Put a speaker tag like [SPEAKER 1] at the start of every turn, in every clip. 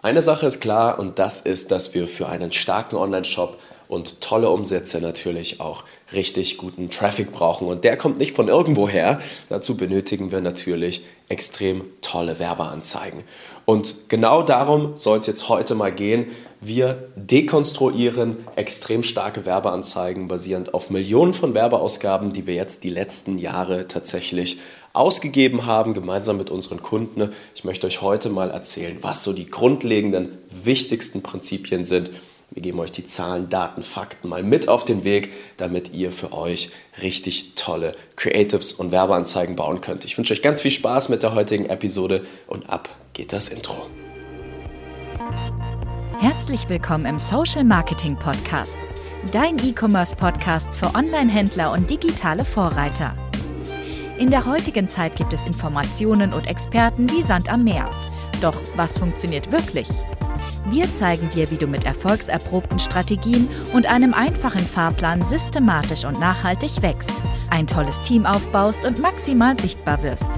[SPEAKER 1] Eine Sache ist klar und das ist, dass wir für einen starken Online-Shop und tolle Umsätze natürlich auch richtig guten Traffic brauchen. Und der kommt nicht von irgendwo her. Dazu benötigen wir natürlich extrem tolle Werbeanzeigen. Und genau darum soll es jetzt heute mal gehen. Wir dekonstruieren extrem starke Werbeanzeigen basierend auf Millionen von Werbeausgaben, die wir jetzt die letzten Jahre tatsächlich ausgegeben haben, gemeinsam mit unseren Kunden. Ich möchte euch heute mal erzählen, was so die grundlegenden, wichtigsten Prinzipien sind, wir geben euch die Zahlen, Daten, Fakten mal mit auf den Weg, damit ihr für euch richtig tolle Creatives und Werbeanzeigen bauen könnt. Ich wünsche euch ganz viel Spaß mit der heutigen Episode und ab geht das Intro.
[SPEAKER 2] Herzlich willkommen im Social Marketing Podcast, dein E-Commerce Podcast für Online-Händler und digitale Vorreiter. In der heutigen Zeit gibt es Informationen und Experten wie Sand am Meer. Doch was funktioniert wirklich? Wir zeigen dir, wie du mit erfolgserprobten Strategien und einem einfachen Fahrplan systematisch und nachhaltig wächst, ein tolles Team aufbaust und maximal sichtbar wirst.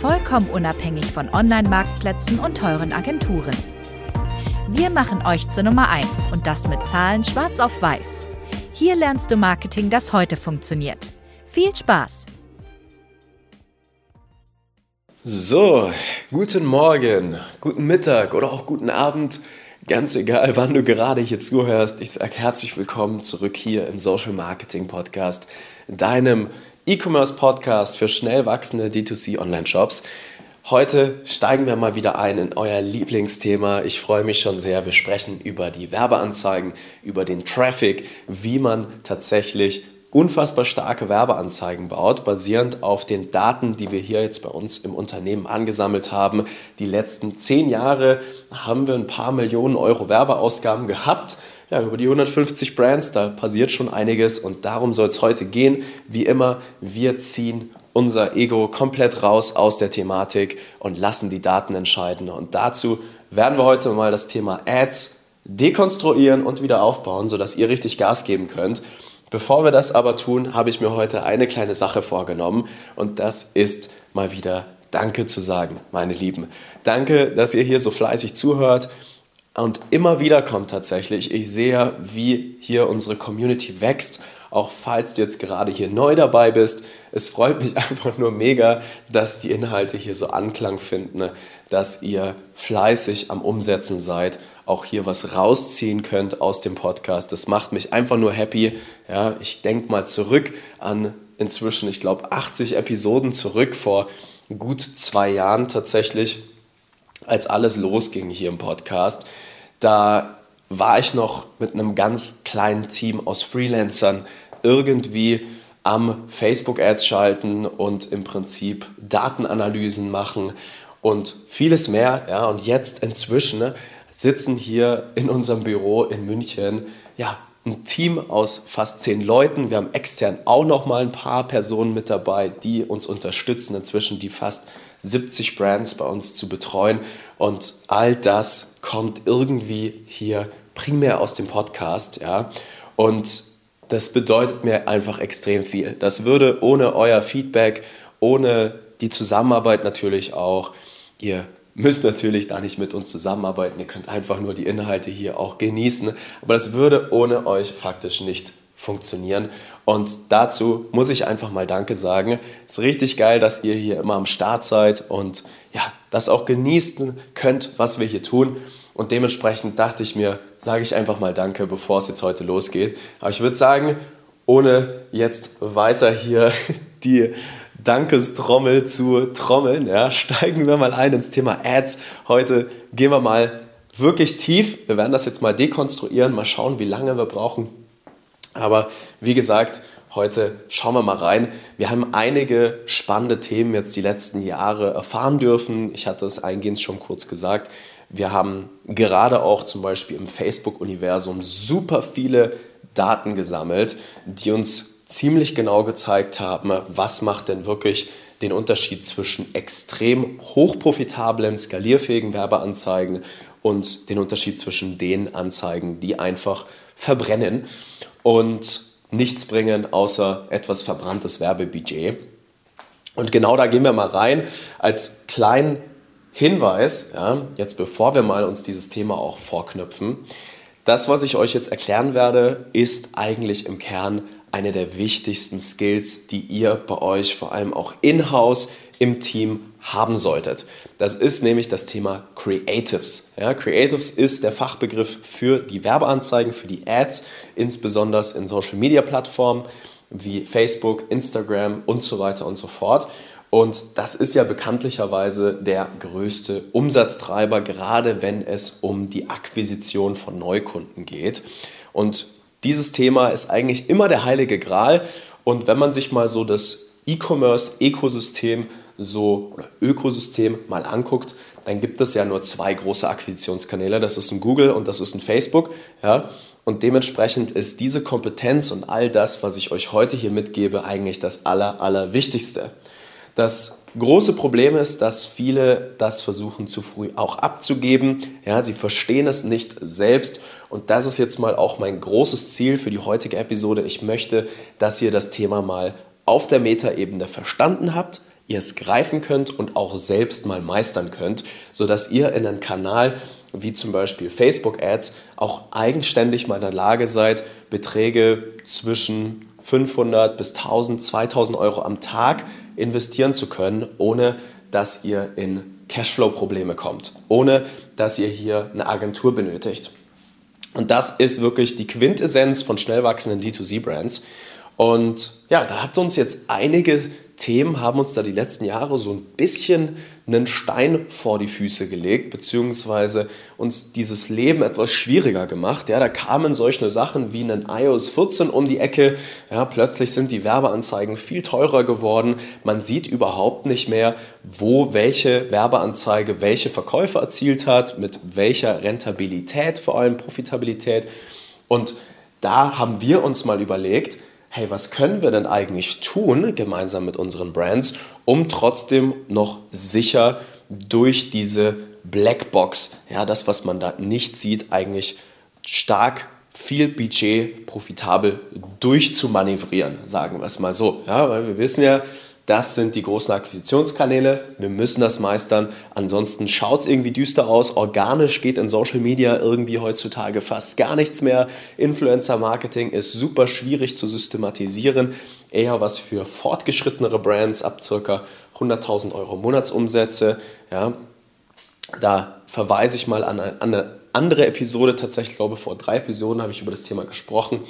[SPEAKER 2] Vollkommen unabhängig von Online-Marktplätzen und teuren Agenturen. Wir machen euch zur Nummer 1 und das mit Zahlen schwarz auf weiß. Hier lernst du Marketing, das heute funktioniert. Viel Spaß!
[SPEAKER 1] So, guten Morgen, guten Mittag oder auch guten Abend. Ganz egal, wann du gerade hier zuhörst. Ich sage herzlich willkommen zurück hier im Social Marketing Podcast, deinem E-Commerce Podcast für schnell wachsende D2C Online-Shops. Heute steigen wir mal wieder ein in euer Lieblingsthema. Ich freue mich schon sehr. Wir sprechen über die Werbeanzeigen, über den Traffic, wie man tatsächlich unfassbar starke Werbeanzeigen baut, basierend auf den Daten, die wir hier jetzt bei uns im Unternehmen angesammelt haben. Die letzten zehn Jahre haben wir ein paar Millionen Euro Werbeausgaben gehabt. Ja, über die 150 Brands, da passiert schon einiges und darum soll es heute gehen. Wie immer, wir ziehen unser Ego komplett raus aus der Thematik und lassen die Daten entscheiden. Und dazu werden wir heute mal das Thema Ads dekonstruieren und wieder aufbauen, sodass ihr richtig Gas geben könnt. Bevor wir das aber tun, habe ich mir heute eine kleine Sache vorgenommen und das ist mal wieder Danke zu sagen, meine Lieben. Danke, dass ihr hier so fleißig zuhört und immer wieder kommt tatsächlich. Ich sehe, wie hier unsere Community wächst auch falls du jetzt gerade hier neu dabei bist. Es freut mich einfach nur mega, dass die Inhalte hier so Anklang finden, dass ihr fleißig am Umsetzen seid, auch hier was rausziehen könnt aus dem Podcast. Das macht mich einfach nur happy. Ja, ich denke mal zurück an inzwischen, ich glaube, 80 Episoden zurück vor gut zwei Jahren tatsächlich, als alles losging hier im Podcast. Da war ich noch mit einem ganz kleinen Team aus Freelancern irgendwie am Facebook-Ads schalten und im Prinzip Datenanalysen machen und vieles mehr. Ja, und jetzt inzwischen ne, sitzen hier in unserem Büro in München ja, ein Team aus fast zehn Leuten. Wir haben extern auch noch mal ein paar Personen mit dabei, die uns unterstützen, inzwischen die fast 70 Brands bei uns zu betreuen. Und all das kommt irgendwie hier primär aus dem Podcast. Ja. Und das bedeutet mir einfach extrem viel. Das würde ohne euer Feedback, ohne die Zusammenarbeit natürlich auch, ihr müsst natürlich da nicht mit uns zusammenarbeiten, ihr könnt einfach nur die Inhalte hier auch genießen, aber das würde ohne euch faktisch nicht funktionieren. Und dazu muss ich einfach mal Danke sagen. Es ist richtig geil, dass ihr hier immer am Start seid und ja, das auch genießen könnt, was wir hier tun. Und dementsprechend dachte ich mir, sage ich einfach mal Danke, bevor es jetzt heute losgeht. Aber ich würde sagen, ohne jetzt weiter hier die Dankestrommel zu trommeln, ja, steigen wir mal ein ins Thema Ads. Heute gehen wir mal wirklich tief. Wir werden das jetzt mal dekonstruieren, mal schauen, wie lange wir brauchen. Aber wie gesagt, heute schauen wir mal rein. Wir haben einige spannende Themen jetzt die letzten Jahre erfahren dürfen. Ich hatte es eingehend schon kurz gesagt. Wir haben gerade auch zum Beispiel im Facebook-Universum super viele Daten gesammelt, die uns ziemlich genau gezeigt haben, was macht denn wirklich den Unterschied zwischen extrem hochprofitablen, skalierfähigen Werbeanzeigen und den Unterschied zwischen den Anzeigen, die einfach verbrennen und nichts bringen außer etwas verbranntes Werbebudget. Und genau da gehen wir mal rein als kleinen Hinweis, ja, jetzt bevor wir mal uns dieses Thema auch vorknüpfen, das, was ich euch jetzt erklären werde, ist eigentlich im Kern eine der wichtigsten Skills, die ihr bei euch vor allem auch in-house im Team haben solltet. Das ist nämlich das Thema Creatives. Ja, Creatives ist der Fachbegriff für die Werbeanzeigen, für die Ads, insbesondere in Social-Media-Plattformen wie Facebook, Instagram und so weiter und so fort. Und das ist ja bekanntlicherweise der größte Umsatztreiber, gerade wenn es um die Akquisition von Neukunden geht. Und dieses Thema ist eigentlich immer der heilige Gral. Und wenn man sich mal so das E-Commerce-Ökosystem so oder Ökosystem mal anguckt, dann gibt es ja nur zwei große Akquisitionskanäle. Das ist ein Google und das ist ein Facebook. Ja? Und dementsprechend ist diese Kompetenz und all das, was ich euch heute hier mitgebe, eigentlich das Aller, Allerwichtigste. Das große Problem ist, dass viele das versuchen zu früh auch abzugeben. Ja, sie verstehen es nicht selbst. Und das ist jetzt mal auch mein großes Ziel für die heutige Episode. Ich möchte, dass ihr das Thema mal auf der Metaebene verstanden habt, ihr es greifen könnt und auch selbst mal meistern könnt, sodass ihr in einen Kanal wie zum Beispiel Facebook Ads auch eigenständig mal in der Lage seid, Beträge zwischen 500 bis 1000, 2000 Euro am Tag investieren zu können, ohne dass ihr in Cashflow-Probleme kommt, ohne dass ihr hier eine Agentur benötigt. Und das ist wirklich die Quintessenz von schnell wachsenden D2C-Brands. Und ja, da hat uns jetzt einige Themen haben uns da die letzten Jahre so ein bisschen einen Stein vor die Füße gelegt, beziehungsweise uns dieses Leben etwas schwieriger gemacht. Ja, da kamen solche Sachen wie ein iOS 14 um die Ecke. Ja, plötzlich sind die Werbeanzeigen viel teurer geworden. Man sieht überhaupt nicht mehr, wo welche Werbeanzeige welche Verkäufe erzielt hat, mit welcher Rentabilität, vor allem Profitabilität. Und da haben wir uns mal überlegt, hey, was können wir denn eigentlich tun, gemeinsam mit unseren Brands, um trotzdem noch sicher durch diese Blackbox, ja, das, was man da nicht sieht, eigentlich stark viel Budget profitabel durchzumanövrieren, sagen wir es mal so. Ja, weil wir wissen ja, das sind die großen Akquisitionskanäle. Wir müssen das meistern. Ansonsten schaut es irgendwie düster aus. Organisch geht in Social Media irgendwie heutzutage fast gar nichts mehr. Influencer-Marketing ist super schwierig zu systematisieren. Eher was für fortgeschrittenere Brands ab ca. 100.000 Euro Monatsumsätze. Ja, da verweise ich mal an eine andere Episode. Tatsächlich, glaube vor drei Episoden habe ich über das Thema gesprochen.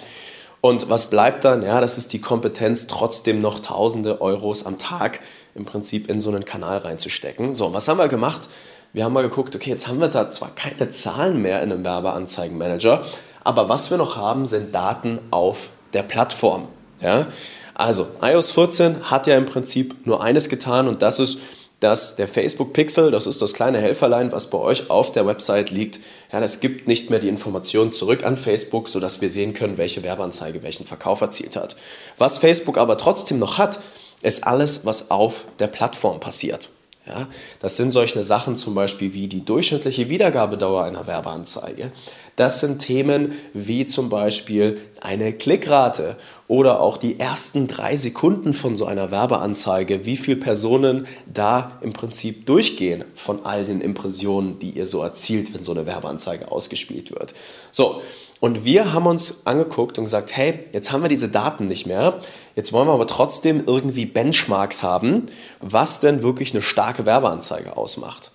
[SPEAKER 1] Und was bleibt dann? Ja, das ist die Kompetenz, trotzdem noch tausende Euros am Tag im Prinzip in so einen Kanal reinzustecken. So, was haben wir gemacht? Wir haben mal geguckt, okay, jetzt haben wir da zwar keine Zahlen mehr in einem Werbeanzeigenmanager, aber was wir noch haben, sind Daten auf der Plattform. Ja? Also, iOS 14 hat ja im Prinzip nur eines getan und das ist, dass der Facebook Pixel, das ist das kleine Helferlein, was bei euch auf der Website liegt, ja, das gibt nicht mehr die Informationen zurück an Facebook, sodass wir sehen können, welche Werbeanzeige welchen Verkauf erzielt hat. Was Facebook aber trotzdem noch hat, ist alles, was auf der Plattform passiert. Ja, das sind solche Sachen zum Beispiel wie die durchschnittliche Wiedergabedauer einer Werbeanzeige. Das sind Themen wie zum Beispiel eine Klickrate oder auch die ersten drei Sekunden von so einer Werbeanzeige, wie viele Personen da im Prinzip durchgehen von all den Impressionen, die ihr so erzielt, wenn so eine Werbeanzeige ausgespielt wird. So, und wir haben uns angeguckt und gesagt, hey, jetzt haben wir diese Daten nicht mehr. Jetzt wollen wir aber trotzdem irgendwie Benchmarks haben, was denn wirklich eine starke Werbeanzeige ausmacht.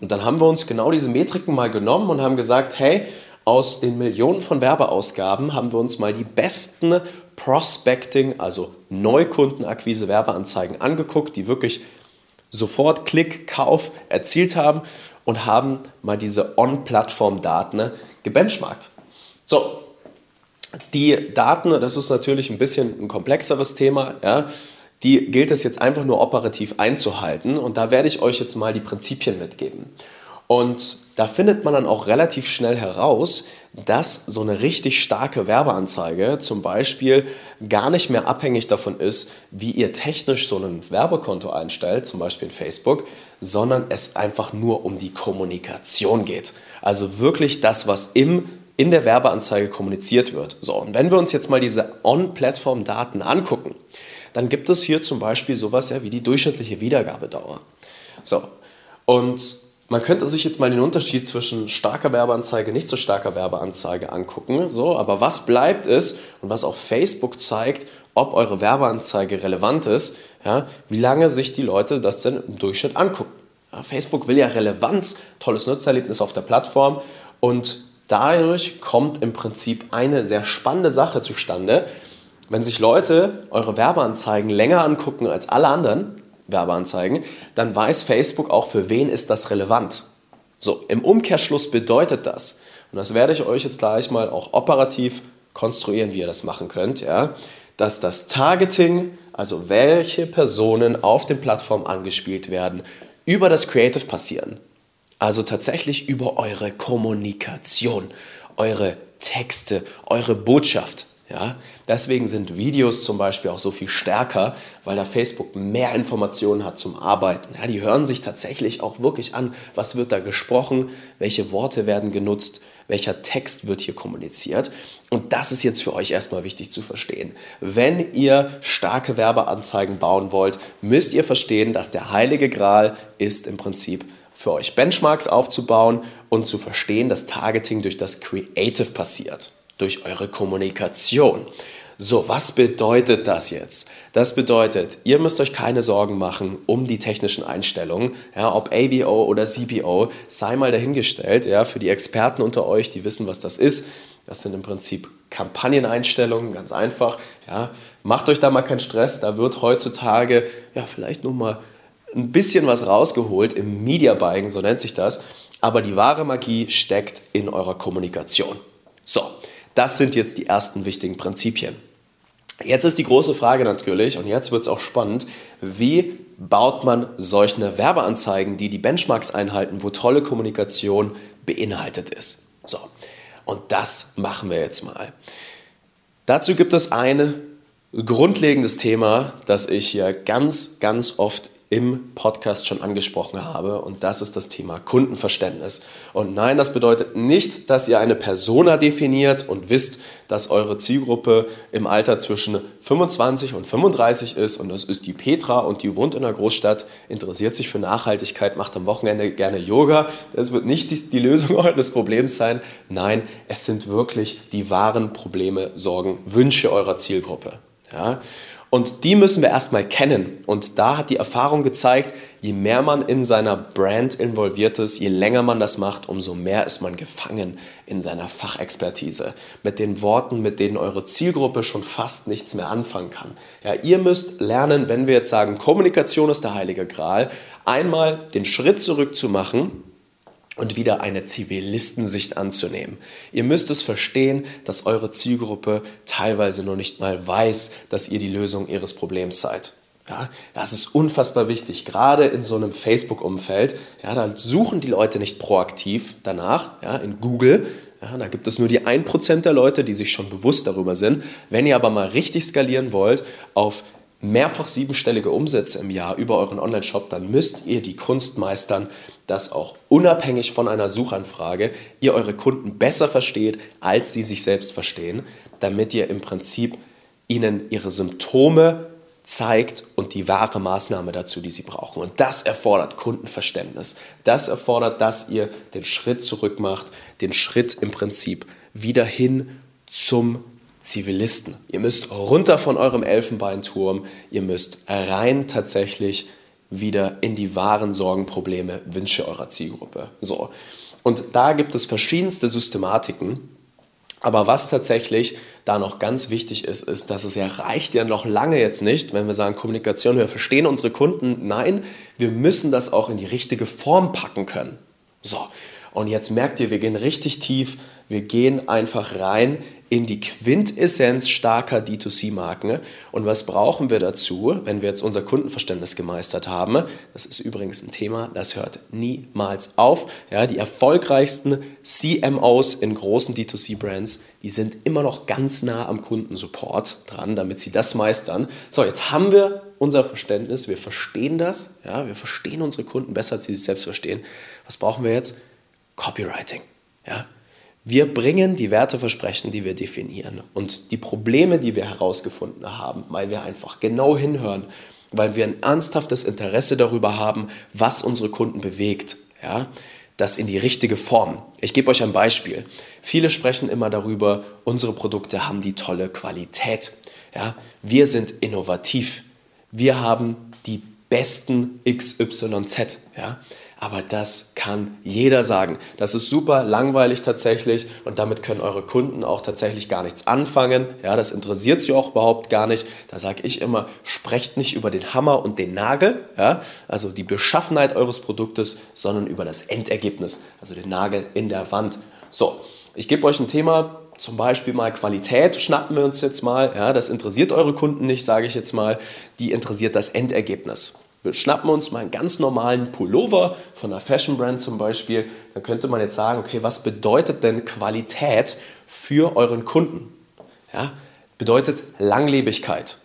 [SPEAKER 1] Und dann haben wir uns genau diese Metriken mal genommen und haben gesagt, hey, aus den Millionen von Werbeausgaben haben wir uns mal die besten Prospecting, also Neukundenakquise Werbeanzeigen angeguckt, die wirklich sofort Klick, Kauf erzielt haben und haben mal diese On-Plattform-Daten gebenchmarkt. So, die Daten, das ist natürlich ein bisschen ein komplexeres Thema, ja, die gilt es jetzt einfach nur operativ einzuhalten und da werde ich euch jetzt mal die Prinzipien mitgeben. Und da findet man dann auch relativ schnell heraus, dass so eine richtig starke Werbeanzeige zum Beispiel gar nicht mehr abhängig davon ist, wie ihr technisch so ein Werbekonto einstellt, zum Beispiel in Facebook, sondern es einfach nur um die Kommunikation geht. Also wirklich das, was im in der Werbeanzeige kommuniziert wird. So, und wenn wir uns jetzt mal diese On-Plattform-Daten angucken, dann gibt es hier zum Beispiel sowas ja wie die durchschnittliche Wiedergabedauer. So, und man könnte sich jetzt mal den Unterschied zwischen starker Werbeanzeige, nicht so starker Werbeanzeige angucken. So, aber was bleibt ist und was auch Facebook zeigt, ob eure Werbeanzeige relevant ist, ja, wie lange sich die Leute das denn im Durchschnitt angucken. Ja, Facebook will ja Relevanz, tolles Nutzererlebnis auf der Plattform und dadurch kommt im Prinzip eine sehr spannende Sache zustande. Wenn sich Leute eure Werbeanzeigen länger angucken als alle anderen, Werbeanzeigen, dann weiß Facebook auch, für wen ist das relevant. So, im Umkehrschluss bedeutet das, und das werde ich euch jetzt gleich mal auch operativ konstruieren, wie ihr das machen könnt, ja, dass das Targeting, also welche Personen auf den Plattformen angespielt werden, über das Creative passieren. Also tatsächlich über eure Kommunikation, eure Texte, eure Botschaft. Ja? Deswegen sind Videos zum Beispiel auch so viel stärker, weil da Facebook mehr Informationen hat zum Arbeiten. Ja, die hören sich tatsächlich auch wirklich an, was wird da gesprochen, welche Worte werden genutzt, welcher Text wird hier kommuniziert. Und das ist jetzt für euch erstmal wichtig zu verstehen. Wenn ihr starke Werbeanzeigen bauen wollt, müsst ihr verstehen, dass der heilige Gral ist im Prinzip für euch Benchmarks aufzubauen und zu verstehen, dass Targeting durch das Creative passiert durch eure Kommunikation. So, was bedeutet das jetzt? Das bedeutet, ihr müsst euch keine Sorgen machen um die technischen Einstellungen, ja, ob ABO oder CPO, sei mal dahingestellt, ja, für die Experten unter euch, die wissen, was das ist. Das sind im Prinzip Kampagneneinstellungen, ganz einfach. Ja. Macht euch da mal keinen Stress, da wird heutzutage ja, vielleicht nur mal ein bisschen was rausgeholt im Media Buying, so nennt sich das. Aber die wahre Magie steckt in eurer Kommunikation. So, das sind jetzt die ersten wichtigen Prinzipien. Jetzt ist die große Frage natürlich, und jetzt wird es auch spannend, wie baut man solche Werbeanzeigen, die die Benchmarks einhalten, wo tolle Kommunikation beinhaltet ist. So, und das machen wir jetzt mal. Dazu gibt es ein grundlegendes Thema, das ich hier ganz, ganz oft im Podcast schon angesprochen habe und das ist das Thema Kundenverständnis. Und nein, das bedeutet nicht, dass ihr eine Persona definiert und wisst, dass eure Zielgruppe im Alter zwischen 25 und 35 ist und das ist die Petra und die wohnt in einer Großstadt, interessiert sich für Nachhaltigkeit, macht am Wochenende gerne Yoga. Das wird nicht die, die Lösung eures Problems sein. Nein, es sind wirklich die wahren Probleme, Sorgen, Wünsche eurer Zielgruppe. Ja? Und die müssen wir erstmal kennen. Und da hat die Erfahrung gezeigt, je mehr man in seiner Brand involviert ist, je länger man das macht, umso mehr ist man gefangen in seiner Fachexpertise. Mit den Worten, mit denen eure Zielgruppe schon fast nichts mehr anfangen kann. Ja, ihr müsst lernen, wenn wir jetzt sagen, Kommunikation ist der heilige Gral, einmal den Schritt zurück zu machen und wieder eine Zivilistensicht anzunehmen. Ihr müsst es verstehen, dass eure Zielgruppe teilweise noch nicht mal weiß, dass ihr die Lösung ihres Problems seid. Ja, das ist unfassbar wichtig, gerade in so einem Facebook-Umfeld. Ja, da suchen die Leute nicht proaktiv danach, ja, in Google. Ja, da gibt es nur die 1% der Leute, die sich schon bewusst darüber sind. Wenn ihr aber mal richtig skalieren wollt auf mehrfach siebenstellige Umsätze im Jahr über euren Online-Shop, dann müsst ihr die Kunst meistern, dass auch unabhängig von einer Suchanfrage ihr eure Kunden besser versteht, als sie sich selbst verstehen, damit ihr im Prinzip ihnen ihre Symptome zeigt und die wahre Maßnahme dazu, die sie brauchen. Und das erfordert Kundenverständnis. Das erfordert, dass ihr den Schritt zurück macht, den Schritt im Prinzip wieder hin zum Zivilisten. Ihr müsst runter von eurem Elfenbeinturm, ihr müsst rein tatsächlich wieder in die wahren Sorgen, Probleme, Wünsche eurer Zielgruppe. So. Und da gibt es verschiedenste Systematiken. Aber was tatsächlich da noch ganz wichtig ist, ist, dass es ja reicht ja noch lange jetzt nicht, wenn wir sagen Kommunikation, wir verstehen unsere Kunden. Nein, wir müssen das auch in die richtige Form packen können. So, und jetzt merkt ihr, wir gehen richtig tief, wir gehen einfach rein in die Quintessenz starker D2C-Marken. Und was brauchen wir dazu, wenn wir jetzt unser Kundenverständnis gemeistert haben? Das ist übrigens ein Thema, das hört niemals auf. Ja, die erfolgreichsten CMOs in großen D2C-Brands, die sind immer noch ganz nah am Kundensupport dran, damit sie das meistern. So, jetzt haben wir unser Verständnis, wir verstehen das, ja, wir verstehen unsere Kunden besser, als sie sich selbst verstehen. Was brauchen wir jetzt? Copywriting. Ja? Wir bringen die Werteversprechen, die wir definieren und die Probleme, die wir herausgefunden haben, weil wir einfach genau hinhören, weil wir ein ernsthaftes Interesse darüber haben, was unsere Kunden bewegt. Ja, das in die richtige Form. Ich gebe euch ein Beispiel. Viele sprechen immer darüber, unsere Produkte haben die tolle Qualität. Ja, wir sind innovativ. Wir haben die besten XYZ. Ja, aber das kann jeder sagen. Das ist super langweilig tatsächlich und damit können eure Kunden auch tatsächlich gar nichts anfangen. Ja, das interessiert sie auch überhaupt gar nicht. Da sage ich immer, sprecht nicht über den Hammer und den Nagel, ja, also die Beschaffenheit eures Produktes, sondern über das Endergebnis, also den Nagel in der Wand. So, ich gebe euch ein Thema, zum Beispiel mal Qualität schnappen wir uns jetzt mal. Ja, das interessiert eure Kunden nicht, sage ich jetzt mal. Die interessiert das Endergebnis. Wir schnappen uns mal einen ganz normalen Pullover von einer Fashion Brand zum Beispiel. Dann könnte man jetzt sagen, okay, was bedeutet denn Qualität für euren Kunden? Ja, bedeutet Langlebigkeit.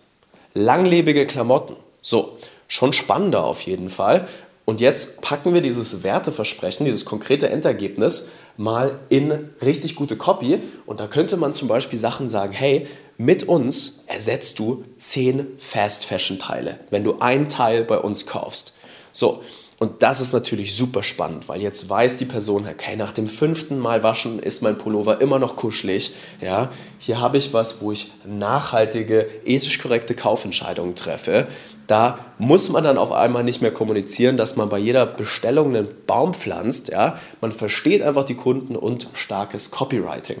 [SPEAKER 1] Langlebige Klamotten. So, schon spannender auf jeden Fall. Und jetzt packen wir dieses Werteversprechen, dieses konkrete Endergebnis mal in richtig gute Copy. Und da könnte man zum Beispiel Sachen sagen, hey, mit uns ersetzt du 10 Fast Fashion Teile, wenn du ein Teil bei uns kaufst. So, und das ist natürlich super spannend, weil jetzt weiß die Person, okay, nach dem fünften Mal waschen ist mein Pullover immer noch kuschelig. Ja, hier habe ich was, wo ich nachhaltige, ethisch korrekte Kaufentscheidungen treffe. Da muss man dann auf einmal nicht mehr kommunizieren, dass man bei jeder Bestellung einen Baum pflanzt. Ja, man versteht einfach die Kunden und starkes Copywriting.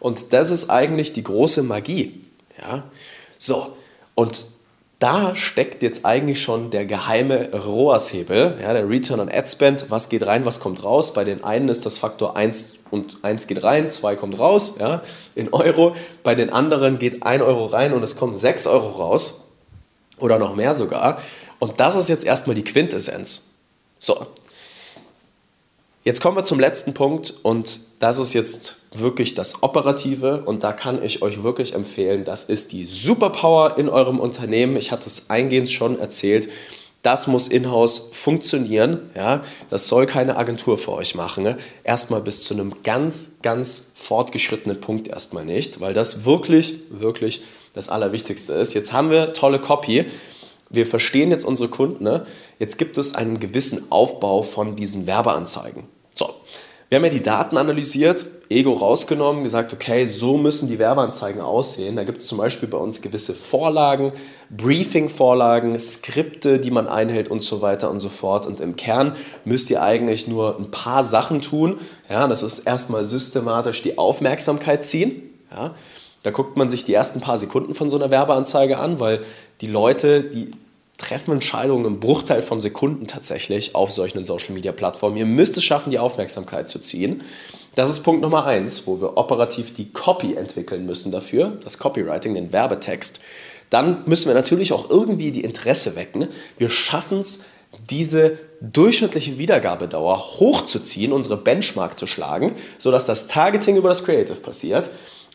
[SPEAKER 1] Und das ist eigentlich die große Magie. Ja, so und da steckt jetzt eigentlich schon der geheime ROAS-Hebel, ja, der Return on Ad Spend. Was geht rein, was kommt raus? Bei den einen ist das Faktor 1 und 1 geht rein, 2 kommt raus, ja, in Euro. Bei den anderen geht 1 Euro rein und es kommen 6 Euro raus oder noch mehr sogar. Und das ist jetzt erstmal die Quintessenz. So, Jetzt kommen wir zum letzten Punkt und das ist jetzt wirklich das Operative und da kann ich euch wirklich empfehlen, das ist die Superpower in eurem Unternehmen. Ich hatte es eingehend schon erzählt. Das muss in-house funktionieren. Ja? Das soll keine Agentur für euch machen. Ne? Erstmal bis zu einem ganz, ganz fortgeschrittenen Punkt erstmal nicht, weil das wirklich, wirklich das Allerwichtigste ist. Jetzt haben wir tolle Copy wir verstehen jetzt unsere Kunden, ne? jetzt gibt es einen gewissen Aufbau von diesen Werbeanzeigen. So, wir haben ja die Daten analysiert, Ego rausgenommen, gesagt, okay, so müssen die Werbeanzeigen aussehen. Da gibt es zum Beispiel bei uns gewisse Vorlagen, Briefing-Vorlagen, Skripte, die man einhält und so weiter und so fort. Und im Kern müsst ihr eigentlich nur ein paar Sachen tun. Ja, das ist erstmal systematisch die Aufmerksamkeit ziehen. Ja, da guckt man sich die ersten paar Sekunden von so einer Werbeanzeige an, weil die Leute, die treffen Entscheidungen im Bruchteil von Sekunden tatsächlich auf solchen Social-Media-Plattformen. Ihr müsst es schaffen, die Aufmerksamkeit zu ziehen. Das ist Punkt Nummer eins, wo wir operativ die Copy entwickeln müssen dafür, das Copywriting, den Werbetext. Dann müssen wir natürlich auch irgendwie die Interesse wecken. Wir schaffen es, diese durchschnittliche Wiedergabedauer hochzuziehen, unsere Benchmark zu schlagen, sodass das Targeting über das Creative passiert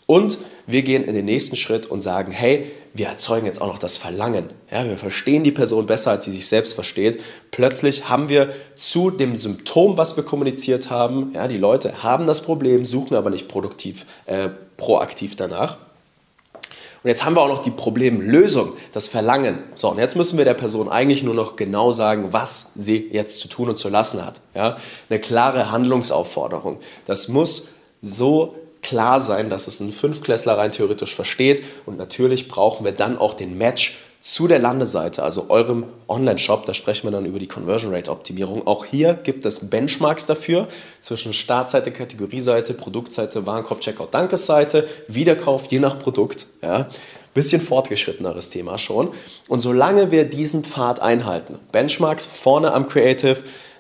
[SPEAKER 1] und wir gehen in den nächsten Schritt und sagen, hey, wir erzeugen jetzt auch noch das Verlangen. Ja, wir verstehen die Person besser, als sie sich selbst versteht. Plötzlich haben wir zu dem Symptom, was wir kommuniziert haben, ja, die Leute haben das Problem, suchen aber nicht produktiv, äh, proaktiv danach. Und jetzt haben wir auch noch die Problemlösung, das Verlangen. So, und jetzt müssen wir der Person eigentlich nur noch genau sagen, was sie jetzt zu tun und zu lassen hat. Ja? Eine klare Handlungsaufforderung. Das muss so klar sein, dass es ein Fünfklässler rein theoretisch versteht. Und natürlich brauchen wir dann auch den Match zu der Landeseite, also eurem Online-Shop. Da sprechen wir dann über die Conversion Rate Optimierung. Auch hier gibt es Benchmarks dafür zwischen Startseite, Kategorieseite, Produktseite, Warenkorb, Checkout, Dankesseite, Wiederkauf je nach Produkt. Ja. Bisschen fortgeschritteneres Thema schon. Und solange wir diesen Pfad einhalten, Benchmarks vorne am Creative,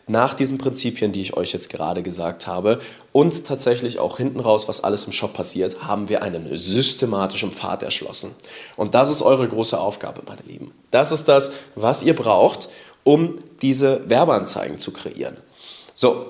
[SPEAKER 1] nach diesen Prinzipien, die ich euch jetzt gerade gesagt habe und tatsächlich auch hinten raus, was alles im Shop passiert, haben wir einen systematischen Pfad erschlossen. Und das ist eure große Aufgabe, meine Lieben. Das ist das, was ihr braucht, um diese Werbeanzeigen zu kreieren. So,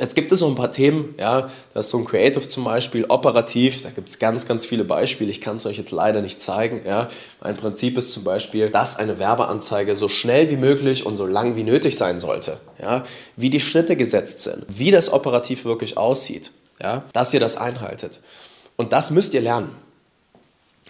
[SPEAKER 1] Jetzt gibt es so ein paar Themen, ja, das ist so ein Creative zum Beispiel, operativ, da gibt es ganz, ganz viele Beispiele, ich kann es euch jetzt leider nicht zeigen. Ja. Mein Prinzip ist zum Beispiel, dass eine Werbeanzeige so schnell wie möglich und so lang wie nötig sein sollte, ja. wie die Schritte gesetzt sind, wie das operativ wirklich aussieht, ja, dass ihr das einhaltet. Und das müsst ihr lernen.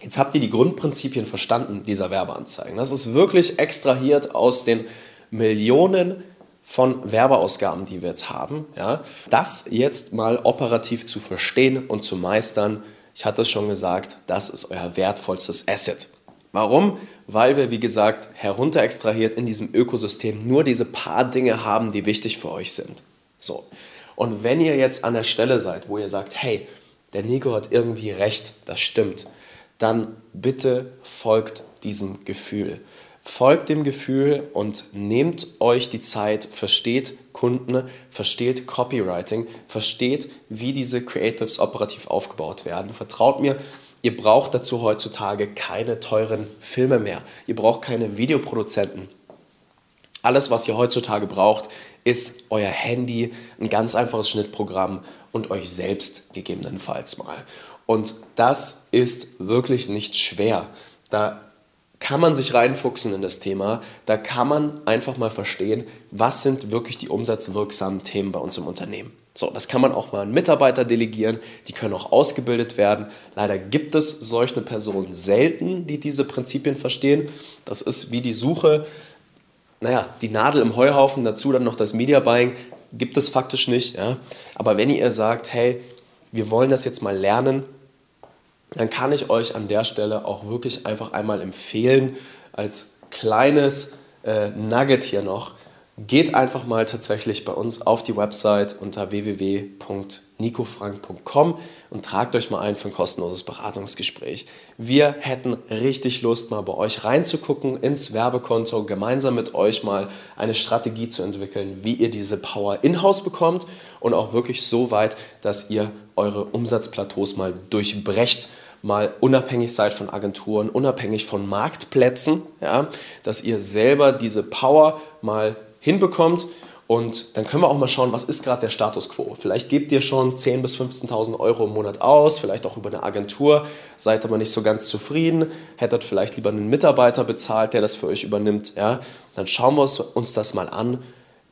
[SPEAKER 1] Jetzt habt ihr die Grundprinzipien verstanden dieser Werbeanzeigen. Das ist wirklich extrahiert aus den Millionen von Werbeausgaben, die wir jetzt haben, ja, das jetzt mal operativ zu verstehen und zu meistern, ich hatte es schon gesagt, das ist euer wertvollstes Asset. Warum? Weil wir, wie gesagt, herunterextrahiert in diesem Ökosystem nur diese paar Dinge haben, die wichtig für euch sind. So. Und wenn ihr jetzt an der Stelle seid, wo ihr sagt, hey, der Nico hat irgendwie recht, das stimmt, dann bitte folgt diesem Gefühl. Folgt dem Gefühl und nehmt euch die Zeit, versteht Kunden, versteht Copywriting, versteht, wie diese Creatives operativ aufgebaut werden. Vertraut mir, ihr braucht dazu heutzutage keine teuren Filme mehr. Ihr braucht keine Videoproduzenten. Alles, was ihr heutzutage braucht, ist euer Handy, ein ganz einfaches Schnittprogramm und euch selbst gegebenenfalls mal. Und das ist wirklich nicht schwer. Da kann man sich reinfuchsen in das Thema. Da kann man einfach mal verstehen, was sind wirklich die umsatzwirksamen Themen bei uns im Unternehmen. So, das kann man auch mal an Mitarbeiter delegieren, die können auch ausgebildet werden. Leider gibt es solche Personen selten, die diese Prinzipien verstehen. Das ist wie die Suche naja, die Nadel im Heuhaufen, dazu dann noch das Media Buying, gibt es faktisch nicht. Ja? Aber wenn ihr sagt, hey, wir wollen das jetzt mal lernen, dann kann ich euch an der Stelle auch wirklich einfach einmal empfehlen, als kleines äh, Nugget hier noch, geht einfach mal tatsächlich bei uns auf die Website unter www.nicofrank.com und tragt euch mal ein für ein kostenloses Beratungsgespräch. Wir hätten richtig Lust, mal bei euch reinzugucken ins Werbekonto, gemeinsam mit euch mal eine Strategie zu entwickeln, wie ihr diese Power in-house bekommt und auch wirklich so weit, dass ihr eure Umsatzplateaus mal durchbrecht mal unabhängig seid von Agenturen, unabhängig von Marktplätzen, ja, dass ihr selber diese Power mal hinbekommt. Und dann können wir auch mal schauen, was ist gerade der Status quo. Vielleicht gebt ihr schon 10.000 bis 15.000 Euro im Monat aus, vielleicht auch über eine Agentur, seid aber nicht so ganz zufrieden, hättet vielleicht lieber einen Mitarbeiter bezahlt, der das für euch übernimmt. Ja? Dann schauen wir uns das mal an,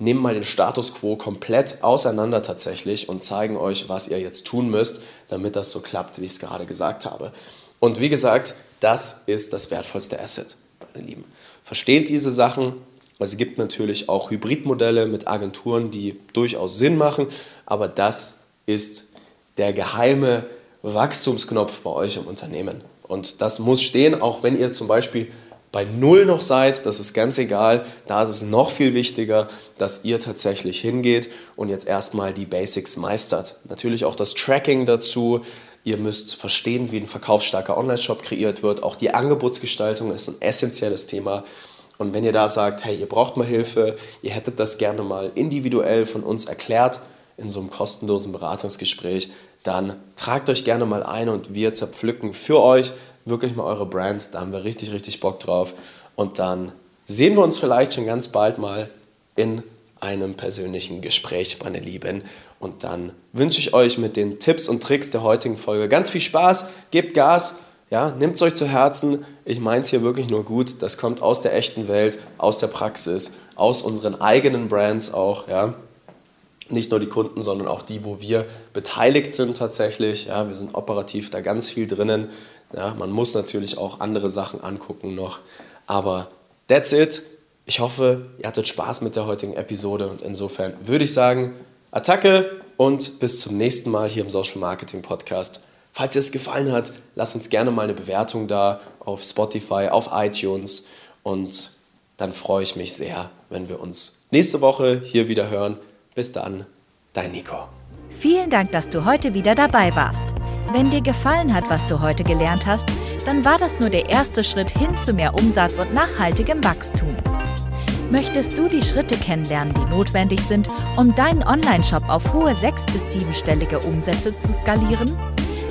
[SPEAKER 1] nehmen mal den Status quo komplett auseinander tatsächlich und zeigen euch, was ihr jetzt tun müsst, damit das so klappt, wie ich es gerade gesagt habe. Und wie gesagt, das ist das wertvollste Asset, meine Lieben. Versteht diese Sachen, es gibt natürlich auch Hybridmodelle mit Agenturen, die durchaus Sinn machen, aber das ist der geheime Wachstumsknopf bei euch im Unternehmen. Und das muss stehen, auch wenn ihr zum Beispiel bei Null noch seid, das ist ganz egal. Da ist es noch viel wichtiger, dass ihr tatsächlich hingeht und jetzt erstmal die Basics meistert. Natürlich auch das Tracking dazu. Ihr müsst verstehen, wie ein verkaufsstarker Online-Shop kreiert wird. Auch die Angebotsgestaltung ist ein essentielles Thema. Und wenn ihr da sagt, hey, ihr braucht mal Hilfe, ihr hättet das gerne mal individuell von uns erklärt in so einem kostenlosen Beratungsgespräch, dann tragt euch gerne mal ein und wir zerpflücken für euch wirklich mal eure Brand. Da haben wir richtig, richtig Bock drauf. Und dann sehen wir uns vielleicht schon ganz bald mal in einem persönlichen Gespräch, meine Lieben. Und dann wünsche ich euch mit den Tipps und Tricks der heutigen Folge ganz viel Spaß. Gebt Gas ja, nehmt es euch zu Herzen. Ich meine es hier wirklich nur gut. Das kommt aus der echten Welt, aus der Praxis, aus unseren eigenen Brands auch. Ja. Nicht nur die Kunden, sondern auch die, wo wir beteiligt sind tatsächlich. Ja, wir sind operativ da ganz viel drinnen. Ja, man muss natürlich auch andere Sachen angucken noch. Aber that's it. Ich hoffe, ihr hattet Spaß mit der heutigen Episode und insofern würde ich sagen, Attacke und bis zum nächsten Mal hier im Social Marketing Podcast. Falls dir es gefallen hat, lass uns gerne mal eine Bewertung da auf Spotify, auf iTunes und dann freue ich mich sehr, wenn wir uns nächste Woche hier wieder hören. Bis dann, dein Nico.
[SPEAKER 2] Vielen Dank, dass du heute wieder dabei warst. Wenn dir gefallen hat, was du heute gelernt hast, dann war das nur der erste Schritt hin zu mehr Umsatz und nachhaltigem Wachstum. Möchtest du die Schritte kennenlernen, die notwendig sind, um deinen Online-Shop auf hohe sechs- bis siebenstellige Umsätze zu skalieren?